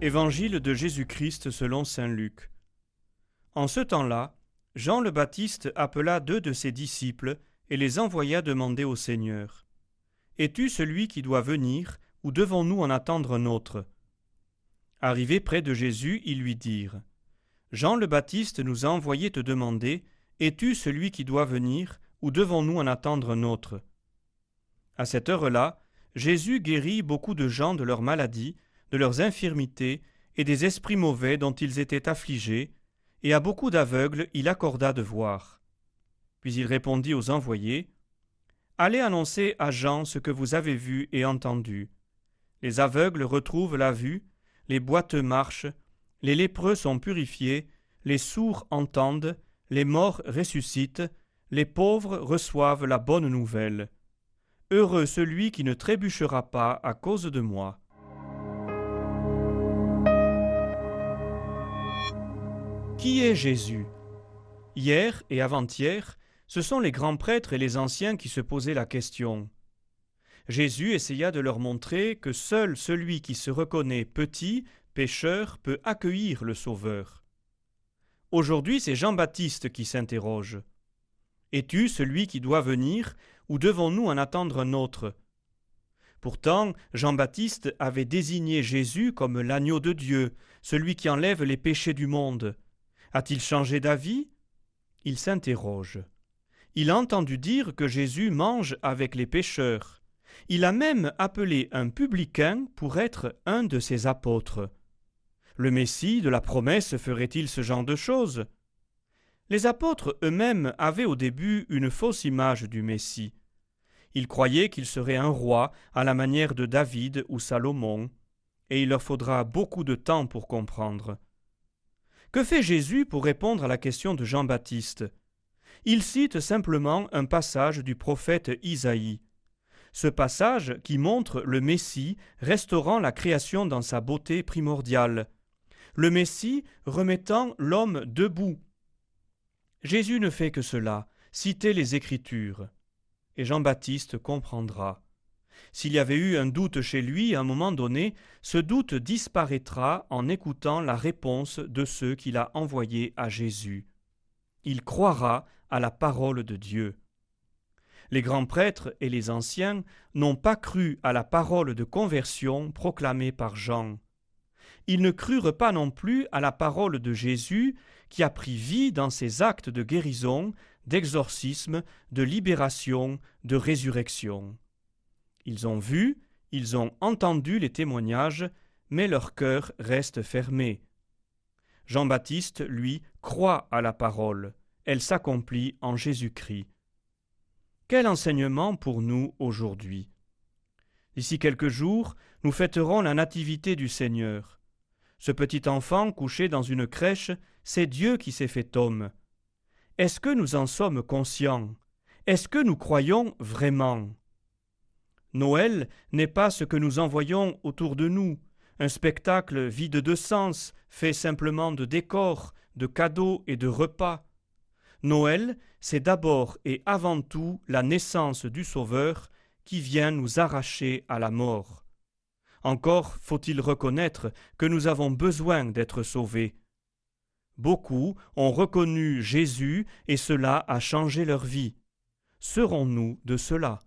Évangile de Jésus-Christ selon Saint Luc. En ce temps-là, Jean le Baptiste appela deux de ses disciples et les envoya demander au Seigneur Es-tu celui qui doit venir, ou devons-nous en attendre un autre? Arrivés près de Jésus, ils lui dirent Jean le Baptiste nous a envoyé te demander Es-tu celui qui doit venir, ou devons-nous en attendre un autre? À cette heure-là, Jésus guérit beaucoup de gens de leurs maladies, de leurs infirmités et des esprits mauvais dont ils étaient affligés, et à beaucoup d'aveugles il accorda de voir. Puis il répondit aux envoyés Allez annoncer à Jean ce que vous avez vu et entendu. Les aveugles retrouvent la vue, les boiteux marchent, les lépreux sont purifiés, les sourds entendent, les morts ressuscitent, les pauvres reçoivent la bonne nouvelle. Heureux celui qui ne trébuchera pas à cause de moi. Qui est Jésus? Hier et avant-hier, ce sont les grands prêtres et les anciens qui se posaient la question. Jésus essaya de leur montrer que seul celui qui se reconnaît petit, pécheur, peut accueillir le Sauveur. Aujourd'hui, c'est Jean-Baptiste qui s'interroge. Es-tu celui qui doit venir, ou devons-nous en attendre un autre? Pourtant, Jean-Baptiste avait désigné Jésus comme l'agneau de Dieu, celui qui enlève les péchés du monde. A-t-il changé d'avis? Il s'interroge. Il a entendu dire que Jésus mange avec les pécheurs. Il a même appelé un publicain pour être un de ses apôtres. Le Messie de la promesse ferait-il ce genre de choses? Les apôtres eux-mêmes avaient au début une fausse image du Messie. Ils croyaient qu'il serait un roi à la manière de David ou Salomon, et il leur faudra beaucoup de temps pour comprendre. Que fait Jésus pour répondre à la question de Jean-Baptiste? Il cite simplement un passage du prophète Isaïe. Ce passage qui montre le Messie restaurant la création dans sa beauté primordiale, le Messie remettant l'homme debout. Jésus ne fait que cela, citer les Écritures. Et Jean-Baptiste comprendra. S'il y avait eu un doute chez lui à un moment donné, ce doute disparaîtra en écoutant la réponse de ceux qu'il a envoyés à Jésus. Il croira à la parole de Dieu. Les grands prêtres et les anciens n'ont pas cru à la parole de conversion proclamée par Jean. Ils ne crurent pas non plus à la parole de Jésus qui a pris vie dans ses actes de guérison, d'exorcisme, de libération, de résurrection. Ils ont vu, ils ont entendu les témoignages, mais leur cœur reste fermé. Jean-Baptiste, lui, croit à la parole. Elle s'accomplit en Jésus-Christ. Quel enseignement pour nous aujourd'hui? D'ici quelques jours, nous fêterons la nativité du Seigneur. Ce petit enfant couché dans une crèche, c'est Dieu qui s'est fait homme. Est-ce que nous en sommes conscients? Est-ce que nous croyons vraiment? Noël n'est pas ce que nous envoyons autour de nous, un spectacle vide de sens, fait simplement de décors, de cadeaux et de repas. Noël, c'est d'abord et avant tout la naissance du Sauveur qui vient nous arracher à la mort. Encore faut-il reconnaître que nous avons besoin d'être sauvés. Beaucoup ont reconnu Jésus et cela a changé leur vie. Serons-nous de cela?